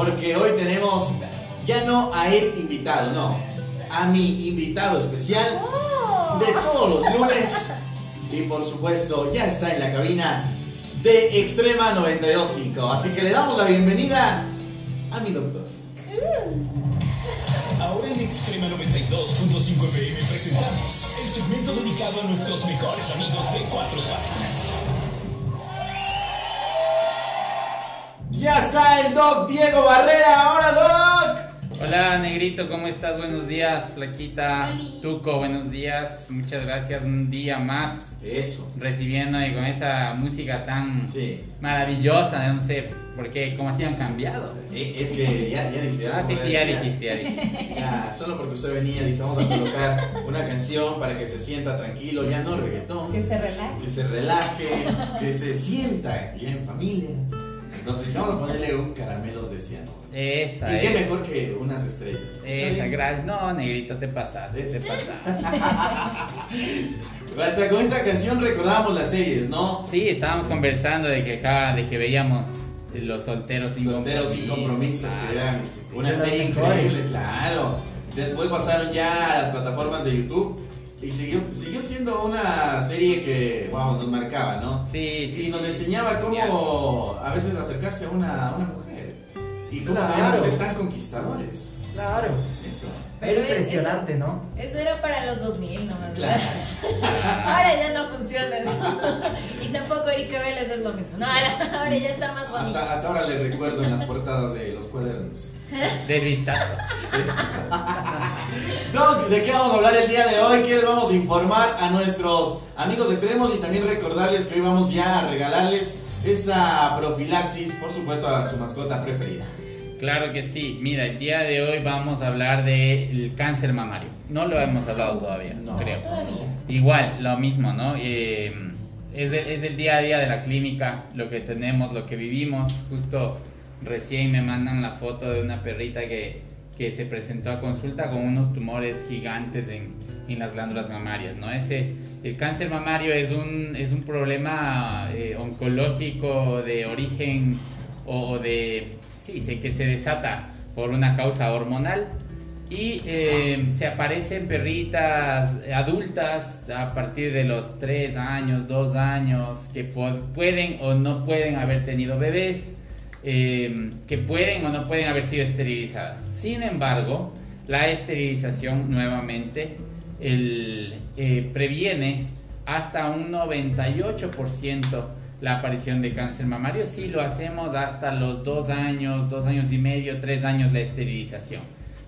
porque hoy tenemos ya no a él invitado, no, a mi invitado especial de todos los lunes. Y por supuesto, ya está en la cabina de Extrema 92.5. Así que le damos la bienvenida a mi doctor. Ahora en Extrema 92.5 FM presentamos el segmento dedicado a nuestros mejores amigos de cuatro patas. Ya está el doc Diego Barrera. Hola, doc. Hola Negrito, ¿cómo estás? Buenos días, Flaquita, Tuco, buenos días, muchas gracias, un día más Eso. recibiendo y con esa música tan Sí. maravillosa, no sé por qué, cómo así han cambiado. Eh, Es que ya, ya dije. Ah, sí, sí, ya dijiste, ya dijiste. Ya, solo porque usted venía, dije, vamos a colocar una canción para que se sienta tranquilo, ya no reggaetón, Que se relaje. que se relaje, que se sienta ya en familia. Entonces dije, vamos a ponerle un caramelos de ciano. Esa Y qué es. mejor que unas estrellas. ¿Está Esa, gracias. No, Negrito, te pasaste, Es- te pasaste. Hasta con esta canción recordamos las series, ¿no? Sí, estábamos conversando de que acá, de que veíamos los solteros sin Solteros sin compromiso, que claro. eran una serie increíble, claro. Después pasaron ya a las plataformas de YouTube y siguió, siguió siendo una serie que, wow, nos marcaba, ¿no? Sí, sí. Y nos enseñaba cómo a veces acercarse a una, a una mujer y cómo Claro. ser tan conquistadores. Claro. Eso. Pero Era impresionante, ¿no? Eso era para los 2000, ¿no? Claro. Ahora ya no funciona eso. y tampoco Erika Vélez es lo mismo. No, ahora, ahora ya está más bonito. Hasta, hasta ahora le recuerdo en las portadas de los cuadernos. De vistazo. Eso. Doc, ¿de qué vamos a hablar el día de hoy? ¿Qué les vamos a informar a nuestros amigos extremos? Y también recordarles que hoy vamos ya a regalarles esa profilaxis, por supuesto, a su mascota preferida. Claro que sí. Mira, el día de hoy vamos a hablar del cáncer mamario. No lo hemos hablado todavía, No. creo. Todavía. Igual, lo mismo, ¿no? Eh, es, el, es el día a día de la clínica, lo que tenemos, lo que vivimos. Justo recién me mandan la foto de una perrita que, que se presentó a consulta con unos tumores gigantes en, en las glándulas mamarias, ¿no? Ese, el cáncer mamario es un, es un problema eh, oncológico de origen o de, sé que se desata por una causa hormonal y eh, se aparecen perritas adultas a partir de los 3 años, 2 años, que pueden o no pueden haber tenido bebés, eh, que pueden o no pueden haber sido esterilizadas. Sin embargo, la esterilización nuevamente eh, previene hasta un 98% la aparición de cáncer mamario si lo hacemos hasta los 2 años, 2 años y medio, 3 años la esterilización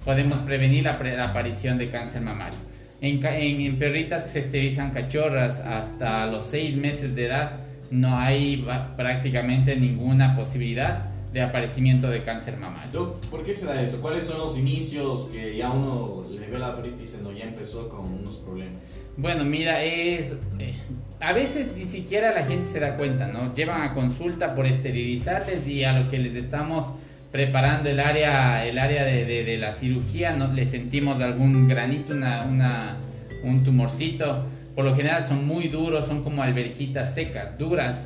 podemos prevenir la, pre- la aparición de cáncer mamario. En, en- en perritas que se esterilizan cachorras hasta los 6 meses de edad, no hay prácticamente ninguna posibilidad de aparecimiento de cáncer mamario. Doc, ¿por qué se da esto? ¿Cuáles son los inicios que ya uno le ve la perrita y dice, no, ya empezó con unos problemas? Bueno, mira, es. eh, a veces ni siquiera la gente se da cuenta, ¿no? Llevan a consulta por esterilizarles y a lo que les estamos preparando el área, el área de, de- la cirugía, ¿no? Les sentimos algún granito, una, una- un tumorcito. Por lo general son muy duros, son como alberjitas secas, duras.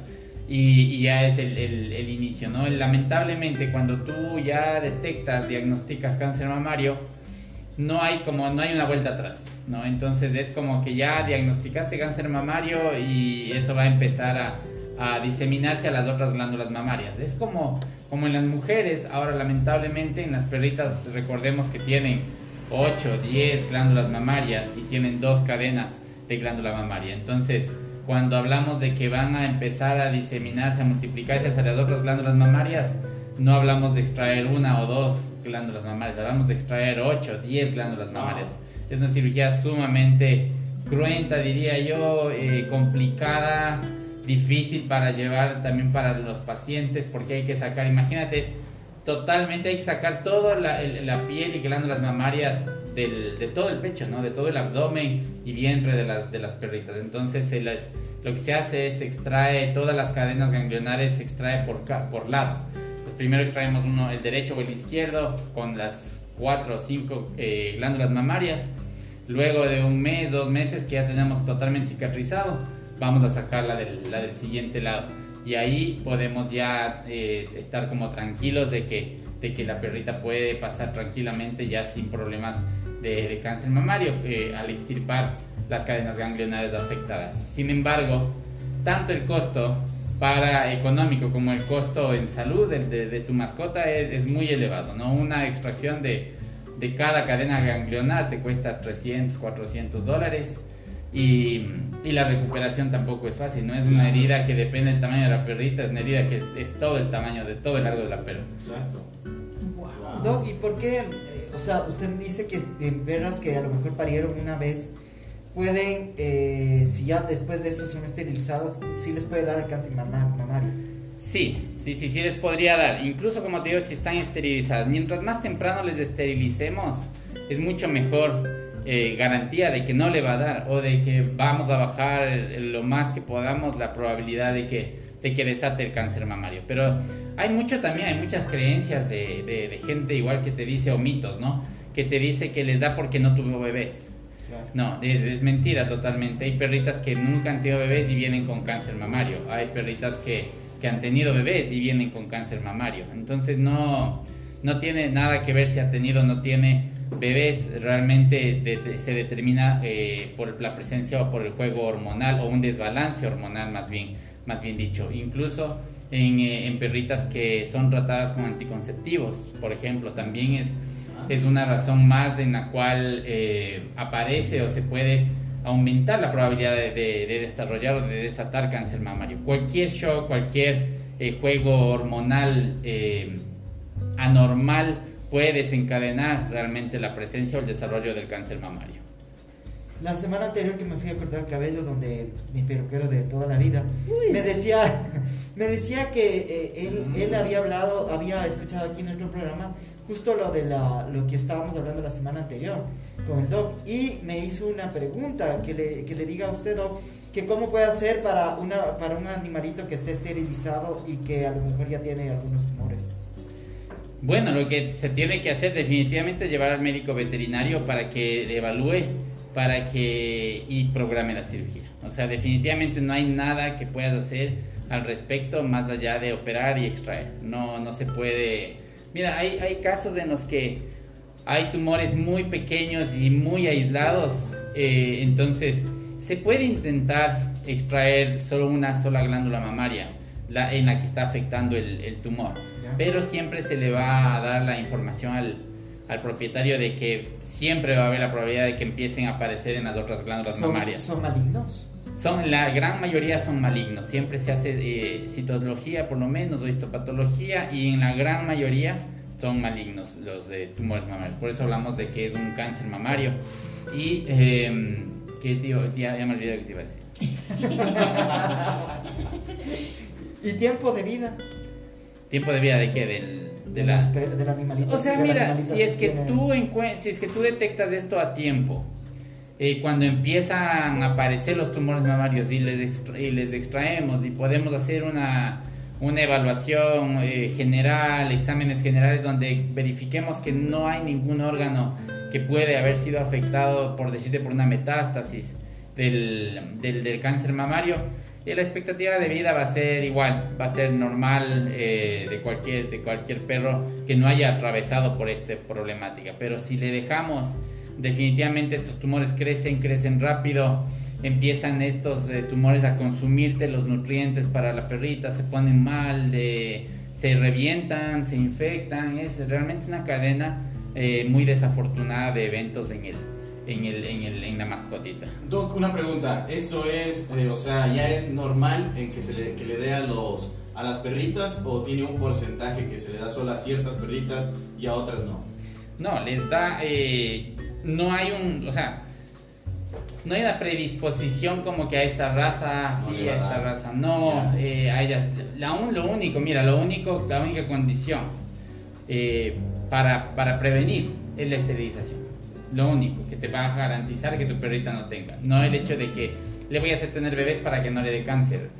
Y, y ya es el, el- el inicio, ¿no? Lamentablemente, cuando tú ya detectas, diagnosticas cáncer mamario, no hay como no hay una vuelta atrás no entonces es como que ya diagnosticaste cáncer mamario y eso va a empezar a, a diseminarse a las otras glándulas mamarias. Es como como en las mujeres ahora lamentablemente en las perritas recordemos que tienen 8 10 glándulas mamarias y tienen dos cadenas de glándula mamaria. Entonces cuando hablamos de que van a empezar a diseminarse a multiplicarse hacia las otras glándulas mamarias no hablamos de extraer una o dos glándulas mamarias, hablamos de extraer 8, 10 glándulas mamarias. Es una cirugía sumamente cruenta, diría yo, eh, complicada, difícil para llevar también para los pacientes, porque hay que sacar, imagínate, es totalmente, hay que sacar toda la, la piel y glándulas mamarias del- de todo el pecho, ¿no? De todo el abdomen y vientre de las, de las perritas. Entonces se lo que se hace es extrae todas las cadenas ganglionares, se extrae por, por lado. Pues primero extraemos uno, el derecho o el izquierdo con las cuatro o cinco eh, glándulas mamarias. Luego de un mes, dos meses que ya tenemos totalmente cicatrizado, vamos a sacar la del, la del siguiente lado. Y ahí podemos ya eh, estar como tranquilos de que de que la perrita puede pasar tranquilamente ya sin problemas de, cáncer mamario eh, al extirpar las cadenas ganglionares afectadas. Sin embargo, tanto el costo para económico como el costo en salud de, tu mascota es, muy elevado, ¿no? Una extracción de, de cada cadena ganglionar te cuesta 300, 400 dólares y, y, la recuperación tampoco es fácil, no es una herida que depende del tamaño de la perrita, es una herida que es todo el tamaño, de todo el largo de la perra. Exacto. Wow. Doc, ¿y por qué? Eh, o sea, usted dice que de perras que a lo mejor parieron una vez pueden, eh, si ya después de eso son esterilizadas, sí les puede dar el cáncer mamario. Sí, sí, sí, sí les podría dar. Incluso como te digo, si están esterilizadas. Mientras más temprano les esterilicemos, es mucho mejor eh, garantía de que no le va a dar o de que vamos a bajar lo más que podamos la probabilidad de que, de que desate el cáncer mamario. Pero hay mucho también, hay muchas creencias de, de gente igual que te dice, o mitos, ¿no? Que te dice que les da porque no tuvo bebés. No, es, mentira totalmente. Hay perritas que nunca han tenido bebés y vienen con cáncer mamario. Hay perritas que, que han tenido bebés y vienen con cáncer mamario. Entonces no, no tiene nada que ver si ha tenido o no tiene bebés. Realmente se determina eh, por la presencia o por el juego hormonal o un desbalance hormonal más bien, más bien dicho. Incluso en, eh, en perritas que son tratadas con anticonceptivos, por ejemplo, también es es una razón más en la cual eh, aparece o se puede aumentar la probabilidad de, desarrollar o de desatar cáncer mamario. Cualquier shock, cualquier eh, juego hormonal eh, anormal puede desencadenar realmente la presencia o el desarrollo del cáncer mamario. La semana anterior que me fui a cortar el cabello, donde mi peluquero de toda la vida me decía, me decía que él, él había hablado, había escuchado aquí en nuestro programa justo lo de la, lo que estábamos hablando la semana anterior con el doc y me hizo una pregunta que le, que le diga a usted doc que cómo puede hacer para una para un animalito que esté esterilizado y que a lo mejor ya tiene algunos tumores. Bueno lo que se tiene que hacer definitivamente es llevar al médico veterinario para que evalúe para que y programe la cirugía. O sea definitivamente no hay nada que puedas hacer al respecto más allá de operar y extraer. No no se puede Mira, hay, hay casos en los que hay tumores muy pequeños y muy aislados, eh, entonces se puede intentar extraer solo una sola glándula mamaria la, en la que está afectando el, tumor, pero siempre se le va a dar la información al, al, propietario de que siempre va a haber la probabilidad de que empiecen a aparecer en las otras glándulas mamarias. ¿Son malignos? Son, la gran mayoría son malignos. Siempre se hace eh, citología, por lo menos, o histopatología, y en la gran mayoría son malignos los de tumores mamarios. Por eso hablamos de que es un cáncer mamario. Y, eh, ¿qué tío? Ya, ya me olvidé lo que te iba a decir. ¿Y tiempo de vida? ¿Tiempo de vida de qué? Del, de, las, del animalito. O sea, mira, si es, que tú si es que tú detectas esto a tiempo, eh, cuando empiezan a aparecer los tumores mamarios y les, y les extraemos y podemos hacer una, una evaluación eh, general, exámenes generales donde verifiquemos que no hay ningún órgano que puede haber sido afectado, por decirte, por una metástasis del, del, cáncer mamario. Y la expectativa de vida va a ser igual, va a ser normal eh, de, cualquier, de cualquier perro que no haya atravesado por esta problemática. Pero si le dejamos definitivamente estos tumores crecen, crecen rápido, empiezan estos eh, tumores a consumirte los nutrientes para la perrita, se ponen mal, se revientan, se infectan, es realmente una cadena eh, muy desafortunada de eventos en el, en, el, en, el, en la mascotita. Doc, una pregunta, ¿esto es, eh, o sea, ya es normal en que se le, que le dé a los a las perritas o tiene un porcentaje que se le da solo a ciertas perritas y a otras no? No, les da no hay un, o sea, no hay una predisposición como que a esta raza sí, a esta raza no, eh, a ellas, la, lo único, mira, lo único, la única condición eh, para, para prevenir es la esterilización. Lo único que te va a garantizar que tu perrita no tenga. No el hecho de que le voy a hacer tener bebés para que no le dé cáncer.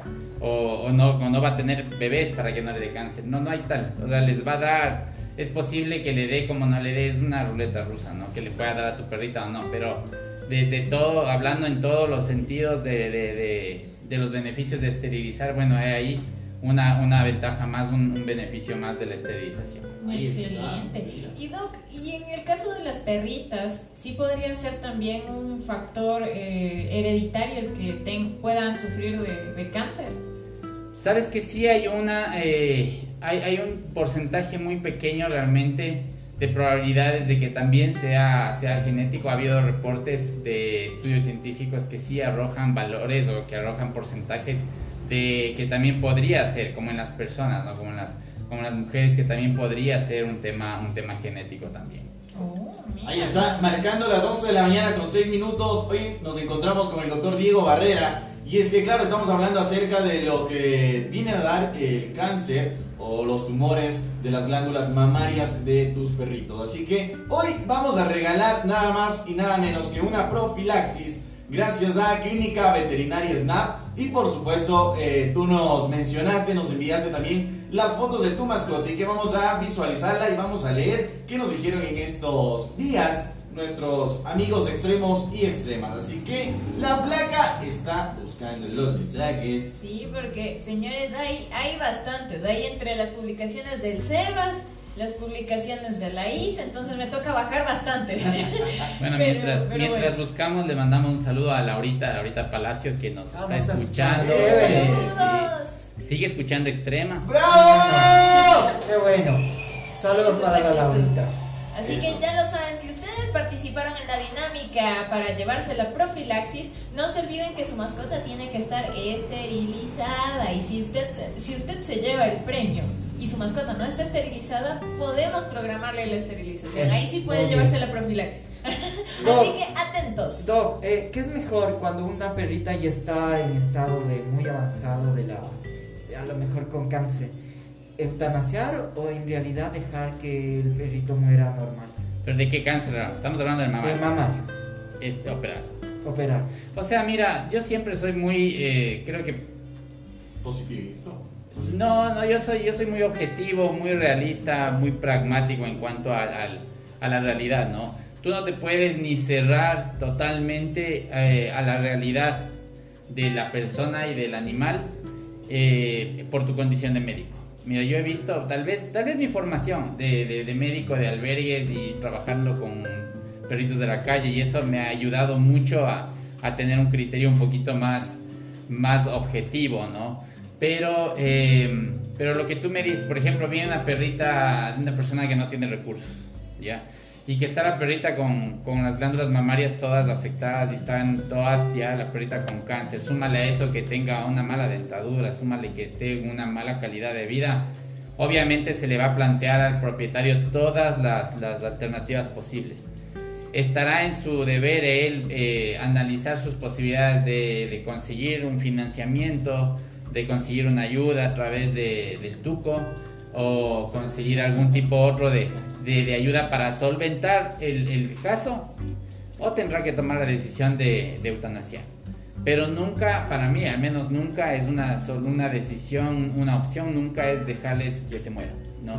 O, o no, o no va a tener bebés para que no le dé cáncer. No, no hay tal. O sea, les va a dar es posible que le dé como no le dé, es una ruleta rusa, ¿no? Que le pueda dar a tu perrita o no, pero desde todo, hablando en todos los sentidos de, de, de, los beneficios de esterilizar, bueno, hay ahí una, una ventaja más, un, beneficio más de la esterilización. Excelente. Y Doc, y en el caso de las perritas, sí podría ser también un factor eh, hereditario el que ten- puedan sufrir de, de cáncer. Sabes que sí hay una, eh, hay, hay un porcentaje muy pequeño realmente de probabilidades de que también sea, sea genético. Ha habido reportes de estudios científicos que sí arrojan valores o que arrojan porcentajes de que también podría ser, como en las personas, ¿no? como en las, como en las mujeres, que también podría ser un tema, un tema genético también. Oh. Ahí está, marcando las 11 de la mañana con 6 minutos. Hoy nos encontramos con el doctor Diego Barrera. Y es que, claro, estamos hablando acerca de lo que viene a dar el cáncer o los tumores de las glándulas mamarias de tus perritos. Así que hoy vamos a regalar nada más y nada menos que una profilaxis gracias a Clínica Veterinaria SNAP. Y por supuesto, eh, tú nos mencionaste, nos enviaste también las fotos de tu mascota y que vamos a visualizarla y vamos a leer qué nos dijeron en estos días nuestros amigos extremos y extremas. Así que la placa está buscando los mensajes. Sí, porque señores, hay, hay bastantes. Hay entre las publicaciones del Sebas, las publicaciones de la IS, entonces me toca bajar bastante. Bueno, Pero- mientras, pero mientras bueno. buscamos, le mandamos un saludo a Laurita, Laurita Palacios, que nos Ah, está escuchando. Saludos. Sigue escuchando Extrema. ¡Bravo! Qué bueno. Saludos para la Laurita. Así Eso. que ya lo saben, si ustedes participaron en la dinámica para llevarse la profilaxis, no se olviden que su mascota tiene que estar esterilizada. Y si usted, si usted se lleva el premio y su mascota no está esterilizada, podemos programarle la esterilización. Es Ahí sí puede llevarse la profilaxis. Doc. Así que atentos. Doc, eh, ¿qué es mejor cuando una perrita ya está en estado de muy avanzado de la, a lo mejor con cáncer? ¿Eutanasiar o en realidad dejar que el perrito muera normal? ¿Pero de qué cáncer? Estamos hablando del De mamario. mamario, Este, operar. operar. O sea, mira, yo siempre soy muy, eh, creo que Positivista. No, no, yo soy, yo soy muy objetivo, muy realista, muy pragmático en cuanto a, al- a la realidad, ¿no? Tú no te puedes ni cerrar totalmente eh, a la realidad de la persona y del animal eh, por tu condición de médico. Mira, yo he visto, tal vez, tal vez mi formación de, de- de médico de albergues y trabajando con perritos de la calle y eso me ha ayudado mucho a, a tener un criterio un poquito más, más objetivo, ¿no? Pero, eh, pero lo que tú me dices, por ejemplo, viene una perrita, una persona que no tiene recursos, ¿ya? Y que está la perrita con, con las glándulas mamarias todas afectadas y están todas ya la perrita con cáncer. Súmale a eso que tenga una mala dentadura, súmale que esté en una mala calidad de vida. Obviamente se le va a plantear al propietario todas las, las alternativas posibles estará en su deber él eh, analizar sus posibilidades de, de conseguir un financiamiento, de conseguir una ayuda a través de- del tuco o conseguir algún tipo otro de, de- de ayuda para solventar el, el caso o tendrá que tomar la decisión de, de eutanasia. Pero nunca, para mí al menos nunca es una, una decisión, una opción, nunca es dejarles que se mueran, ¿no?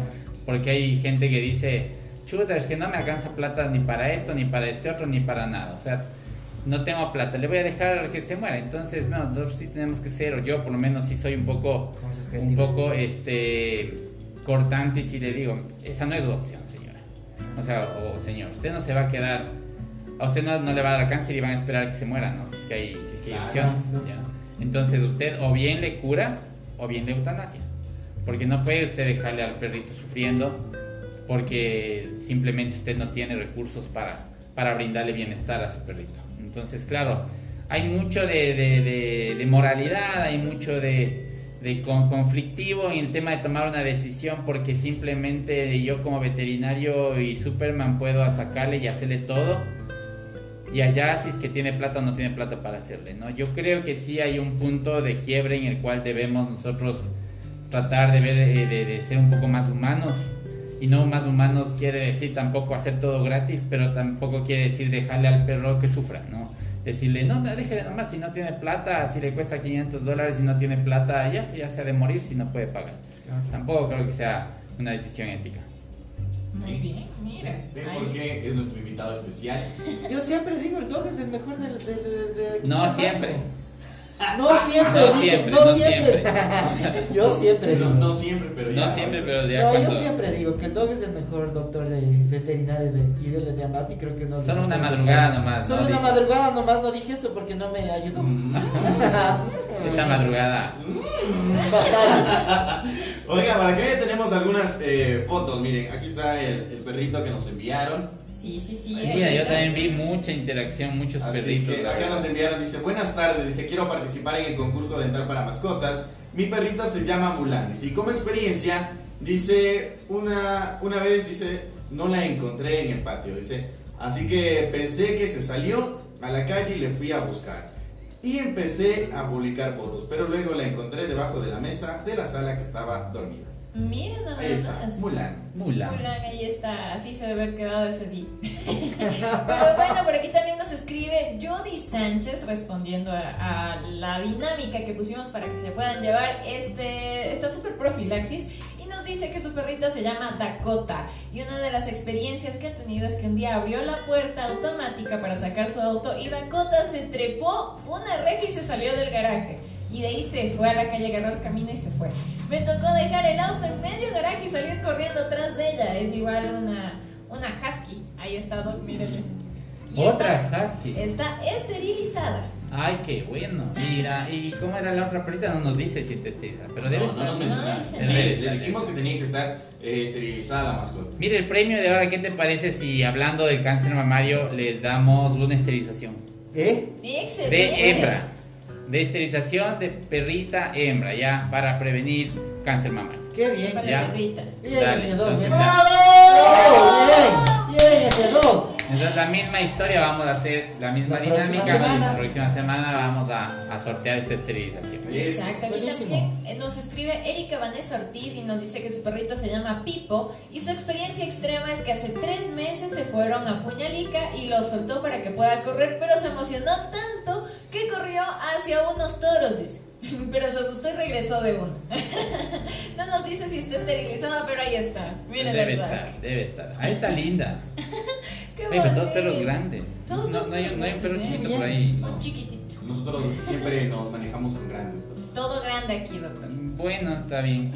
Porque hay gente que dice, chuta, es que no me alcanza plata ni para esto, ni para este otro, ni para nada. O sea, no tengo plata, le voy a dejar que se muera. Entonces, no, nosotros sí tenemos que ser, o yo por lo menos sí soy un poco, un poco, este, cortante y si le digo, esa no es la opción. O sea, o señor, usted no se va a quedar, a usted no, no le va a dar cáncer y van a esperar que se muera, ¿no? Si es que hay, si es que hay Claro. opciones. ¿ya? Entonces usted o bien le cura o bien le eutanasia. Porque no puede usted dejarle al perrito sufriendo porque simplemente usted no tiene recursos para, para brindarle bienestar a su perrito. Entonces, claro, hay mucho de, de- de- de moralidad, hay mucho de, de con- conflictivo en el tema de tomar una decisión porque simplemente yo como veterinario y Superman puedo sacarle y hacerle todo y allá si es que tiene plata o no tiene plata para hacerle, ¿no? Yo creo que sí hay un punto de quiebre en el cual debemos nosotros tratar de ver, eh, de, de ser un poco más humanos. Y no más humanos quiere decir tampoco hacer todo gratis, pero tampoco quiere decir dejarle al perro que sufra, ¿no? Decirle, no, no, déjale nomás, si no tiene plata, si le cuesta 500 dólares, si no tiene plata, ya, ya se ha de morir si no puede pagar. Tampoco creo que sea una decisión ética. Muy bien, mira. ¿Ven por qué es nuestro invitado especial? Yo siempre digo, el dog es el mejor del... del- del- del- No siempre. No siempre, No digo, siempre, no no siempre. yo siempre digo. no siempre, pero ya. No siempre, pero ya No, cuando... yo siempre digo que el dog es el mejor doctor de veterinario de aquí de, de Amati, creo que no. Solo una madrugada nomás. Solo una madrugada nomás no dije eso porque no me ayudó. Mm. Esta madrugada. Fatal. Oiga, para que tenemos algunas eh, fotos. Miren, aquí está el, el perrito que nos enviaron. Sí, sí, sí. Ay, Mira, yo también vi mucha interacción, muchos Así perritos. que acá nos enviaron, dice, buenas tardes, dice, quiero participar en el concurso dental para mascotas. Mi perrita se llama Mulan. Dice, y como experiencia, dice, una, una vez, dice, no la encontré en el patio. Dice, así que pensé que se salió a la calle y le fui a buscar. Y empecé a publicar fotos, pero luego la encontré debajo de la mesa de la sala que estaba dormida. Miren nada Ahí está, más. Mulan. Mulan. Mulan, ahí está, así se debe haber quedado ese día. Pero bueno, por aquí también nos escribe Jody Sánchez respondiendo a, a la dinámica que pusimos para que se puedan llevar este, esta super profilaxis y nos dice que su perrito se llama Dakota y una de las experiencias que ha tenido es que un día abrió la puerta automática para sacar su auto y Dakota se trepó una reja y se salió del garaje. Y de ahí se fue a la calle, agarró el camino y se fue. Me tocó dejar el auto en medio garaje y salir corriendo atrás de ella. Es igual una, una husky. Ahí está, Doc, mírenle. Y Otra está, husky. está esterilizada. Ay, qué bueno. Mira, ¿y cómo era la otra perrita? No nos dice si está esterilizada, pero debe No, no estar. nos mencionaron. dice Le, le dijimos que tenía que estar eh, esterilizada la mascota. Mire, el premio de ahora, ¿qué te parece si hablando del cáncer mamario les damos una esterilización? ¿Eh? De hembra. De esterilización de perrita hembra, ya, para prevenir cáncer mamario. Qué bien. Para Ya. la perrita. Bien Dale, ese dog. entonces, bien. la- ¡Bravo! La misma historia, vamos a hacer la misma La dinámica. semana. La próxima semana vamos a, a sortear esta esterilización. Es- Exacto, aquí también eh, nos escribe Erika Vanessa Ortiz y nos dice que su perrito se llama Pipo y su experiencia extrema es que hace tres meses se fueron a Puñalica y lo soltó para que pueda correr, pero se emocionó tanto que corrió hacia unos toros, dice. Pero se asustó y regresó de uno. no nos dice si está esterilizada, pero ahí está. Miren Debe estar, debe estar. Ahí está linda. Qué Oye, pero todos perros grandes. Todos No, no hay, perros no hay un perro chiquito por ahí. Un chiquitito. Nosotros siempre nos manejamos con grandes. Todo grande aquí, doctor. Bueno, está bien.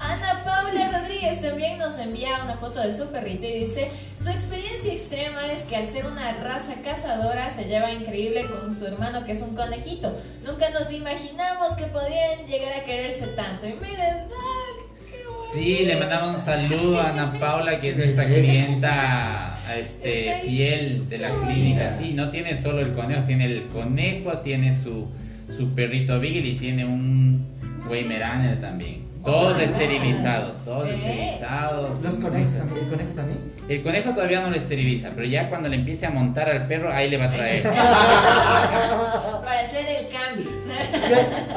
Ana Paula Rodríguez también nos envía una foto de su perrito y dice, su experiencia extrema es que al ser una raza cazadora se lleva increíble con su hermano que es un conejito. Nunca nos imaginamos que podían llegar a quererse tanto. Y miren, Doc, qué. Sí, le mandamos un saludo a Ana Paula, que es nuestra clienta este, fiel de la clínica. Sí, no tiene solo el conejo, tiene el conejo, tiene su, su perrito Beagle y tiene un Weimaraner también. Todos Oh, esterilizados, todos Eh. esterilizados. Los conejos también. ¿El conejo también? El conejo todavía no lo esteriliza, pero ya cuando le empiece a montar al perro, ahí le va a traer. Para hacer el cambio.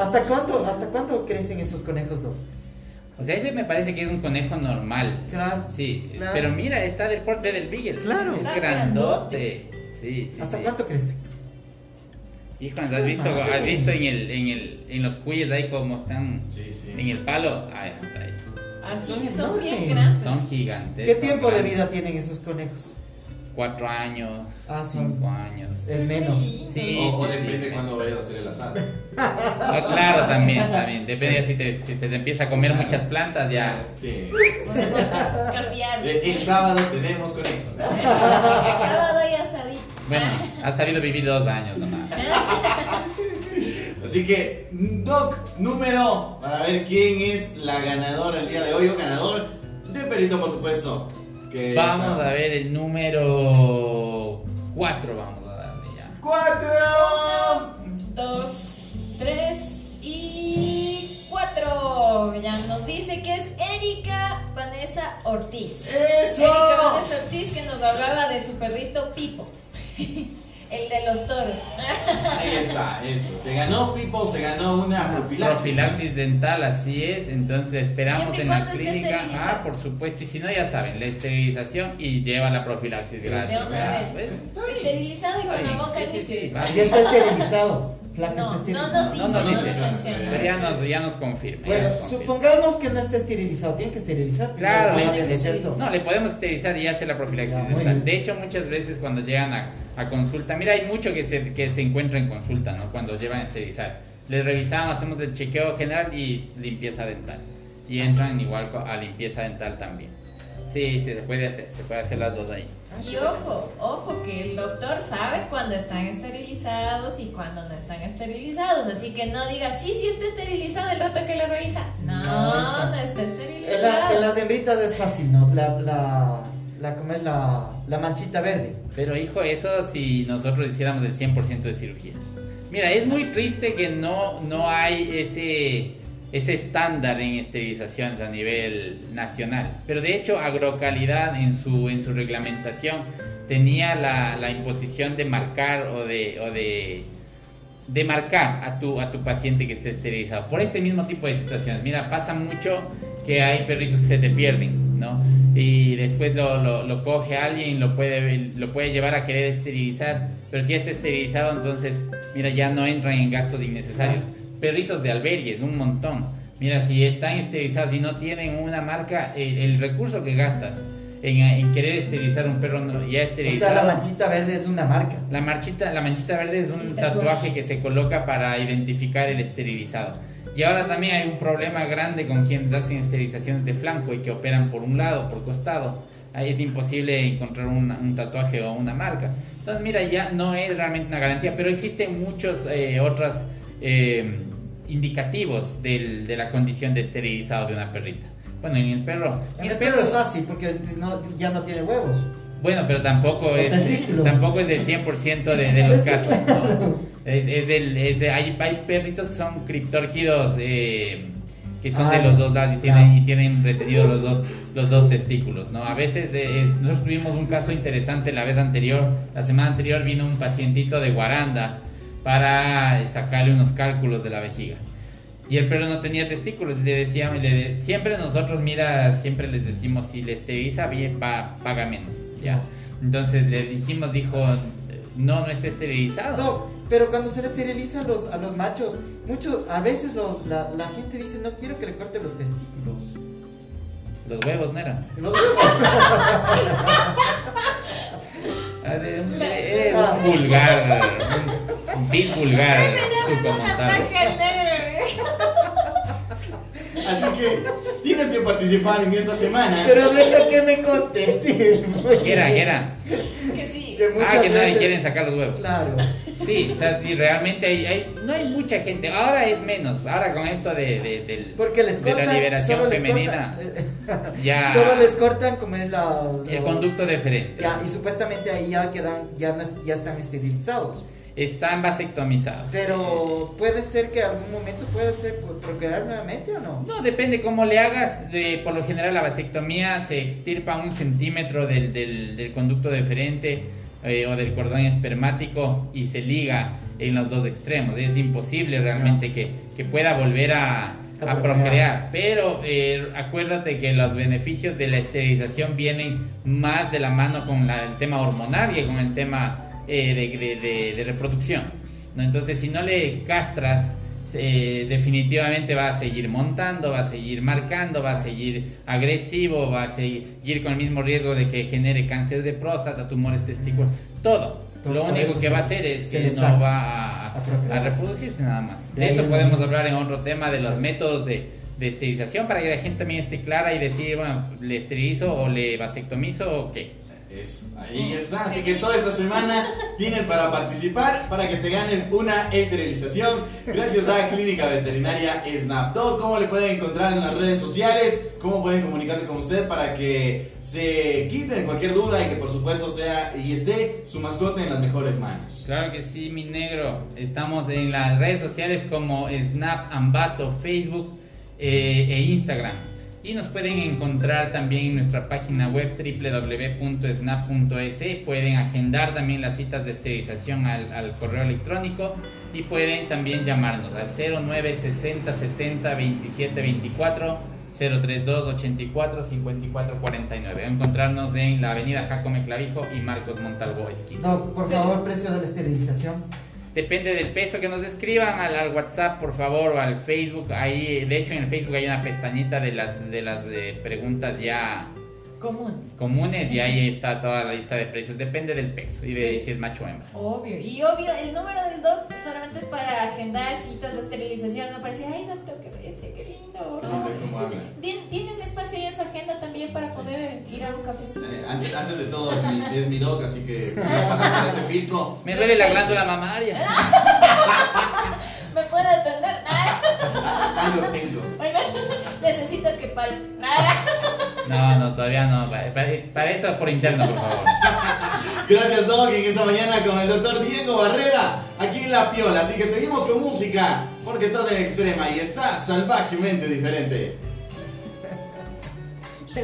¿Hasta cuánto, ¿Hasta cuánto crecen estos conejos, dog? O sea, ese me parece que es un conejo normal. Claro. Sí, Claro. pero mira, está del porte del Beagle. Claro. Es grandote. Sí, sí. ¿Hasta sí. cuánto crece? Híjole, ¿has visto, has visto en, el, en, el, en los cuyes ahí como están Sí, sí. en el palo? Ahí está ahí. Así Son son, bien grandes. Son gigantes. ¿Qué tiempo de vida tienen esos conejos? Cuatro años, Ah, sí. cinco años. Es menos. Sí, O, o sí, depende sí. cuando vayas a hacer el asado. Ah, claro, también, también. Depende de si te, si te empieza a comer muchas plantas, ya. Sí. Podemos cambiar. Eh, El sábado tenemos conejo. El sábado y asadito. Bueno, has sabido vivir dos años nomás. Así que, Doc, número para ver quién es la ganadora el día de hoy o ganador de Perito, por supuesto. Que Vamos está- a ver el número cuatro, vamos a darle ya. ¡Cuatro! dos, tres y cuatro. Ya nos dice que es Erika Vanessa Ortiz. ¡Eso! Erika Vanessa Ortiz que nos hablaba de su perrito Pipo. El de los toros. Ahí está, eso. Se ganó Pipo, se ganó una profilaxis. Profilaxis dental, así es. Entonces esperamos en la clínica. Ah, por supuesto. Y si no, ya saben, la esterilización y lleva la profilaxis. Gracias. De una Ah. Esterilizado y con la boca sí, sí, limpia. Ya está esterilizado. Flaca No, está no nos esterilizado. dice, No no nos nos dice. menciona. Pero ya nos, ya nos confirma. Bueno, ya nos confirma. supongamos que no está esterilizado. Tienen que esterilizar. Claro, tiene esterilizar. No, le podemos esterilizar y hacer la profilaxis Ya, dental. De hecho, muchas veces cuando llegan a, a consulta. Mira, hay mucho que se, que se encuentra en consulta, ¿no? Cuando llevan a esterilizar. Les revisamos, hacemos el chequeo general y limpieza dental. Y entran igual a limpieza dental también. Sí, sí, se puede hacer, se puede hacer las dos ahí. Y ojo, ojo, que el doctor sabe cuando están esterilizados y cuando no están esterilizados. Así que no diga, sí, sí está esterilizado el rato que le revisa. No, No no está. está, En, esterilizado. la- en las hembritas es fácil, ¿no? La, la, la, ¿cómo es la, la manchita verde? Pero hijo, eso si nosotros hiciéramos el 100% de cirugías. Mira, es muy triste que no, no hay ese, ese estándar en esterilizaciones a nivel nacional. Pero de hecho, Agrocalidad en su, en su reglamentación tenía la, la imposición de marcar o de, o de, de marcar a tu, a tu paciente que esté esterilizado. Por este mismo tipo de situaciones. Mira, pasa mucho que hay perritos que se te pierden, ¿no? Y después lo, lo, lo coge alguien, lo puede, lo puede llevar a querer esterilizar, pero si ya está esterilizado, entonces, mira, ya no entran en gastos innecesarios. Perritos de albergues, un montón. Mira, si están esterilizados y no tienen una marca, el, el recurso que gastas en, en querer esterilizar un perro ya O esterilizado. sea, la manchita verde es una marca. La marchita, la manchita verde es un tatuaje. que se coloca para identificar el esterilizado. Y ahora también hay un problema grande con quienes hacen esterilizaciones de flanco y que operan por un lado, por costado. Ahí es imposible encontrar un, tatuaje o una marca. Entonces, mira, ya no es realmente una garantía, pero existen muchos eh, otros eh, indicativos del- de la condición de esterilizado de una perrita. Bueno, en el perro. En el perro es fácil porque no- ya no tiene huevos. Bueno, pero tampoco es, testículos. tampoco es del 100% de, de los casos. ¿no? claro. Es, es del- es de- hay, hay perritos que son criptórquidos eh, que son Ah, de los dos lados y tienen, ya. y tienen retenidos los dos, los dos testículos. ¿no? A veces eh, nosotros tuvimos un caso interesante la vez anterior, la semana anterior vino un pacientito de Guaranda para sacarle unos cálculos de la vejiga. Y el perro no tenía testículos. y Le decíamos, le de- siempre nosotros, mira, siempre les decimos, si le esteriliza bien, pa- paga menos. ¿Ya? Entonces le dijimos, dijo, no, no está esterilizado. Doc, pero cuando se le esteriliza a los, a los machos, muchos, a veces los, la, la gente dice, no quiero que le corte los testículos. Los huevos no eran. Los- La- Eres un vulgar, un, vulgar comentario. Así que tienes que participar en esta semana. pero deja que me conteste. Quiera, quiera. Que sí. Que Ah, que nadie veces- quiere sacar los huevos. Claro. Sí, o sea, sí, realmente hay, hay- no hay mucha gente. Ahora es menos. Ahora con esto de, de- del- Porque les de cortan, la liberación solo les femenina, cortan, ya solo les cortan como es la el conducto deferente. ya, y supuestamente ahí ya quedan, ya no ya están esterilizados. Están vasectomizados. Pero puede ser que algún momento puede ser pro- procrear nuevamente o no. No, depende cómo le hagas. De, por lo general, la vasectomía se extirpa un centímetro del, del- del conducto deferente eh, o del cordón espermático y se liga en los dos extremos. Es imposible realmente que, que pueda volver a, A a procrear. Pero eh, acuérdate que los beneficios de la esterilización vienen más de la mano con la- el tema hormonal que con el tema eh, de, de- de- de reproducción. ¿no? Entonces, si no le castras, eh, definitivamente va a seguir montando, va a seguir marcando, va a seguir agresivo, va a seguir con el mismo riesgo de que genere cáncer de próstata, tumores testículos, todo. Entonces, Lo único que va a hacer es que no va a, reproducirse nada más. De eso podemos hablar en otro tema de los métodos de, de esterilización para que la gente también esté clara y decir, bueno, le esterilizo o le vasectomizo o qué. Eso, ahí está. Así que toda esta semana tienes para participar, para que te ganes una esterilización. Gracias a Clínica Veterinaria SnapDog. ¿Cómo le pueden encontrar en las redes sociales? ¿Cómo pueden comunicarse con usted para que se quiten cualquier duda y que por supuesto sea y esté su mascota en las mejores manos? Claro que sí, mi negro. Estamos en las redes sociales como Snap Ambato, Facebook eh, e Instagram. Y nos pueden encontrar también en nuestra página web www.snap.es. Pueden agendar también las citas de esterilización al, al correo electrónico y pueden también llamarnos al 0960 70 27 24 032 84 54 49. Encontrarnos en la avenida Jacome Clavijo y Marcos Montalvo esquina. Doc, por favor, precio de la esterilización. Depende del peso que nos escriban al, al WhatsApp, por favor, o al Facebook. Ahí, de hecho, en el Facebook hay una pestañita de las de las eh, preguntas ya Comunes. comunes y ahí está toda la lista de precios. Depende del peso y de si es macho o hembra. Obvio. Y obvio, el número del doc solamente es para agendar citas de esterilización. No parece, ay, doctor, qué bestia, qué lindo. Qué lindo cómo habla. Tiene un cafecito. Eh, antes, antes de todo, es mi, es mi dog, así que este filtro. Me duele la glándula mamaria. ¿Me puede atender? Algo tengo. Bueno, necesito que palte. No, no, todavía no. Para eso por interno, por favor. Gracias, Doc, en esta mañana con el doctor Diego Barrera, aquí en La Piola. Así que seguimos con música, porque estás en extrema y estás salvajemente diferente. Qué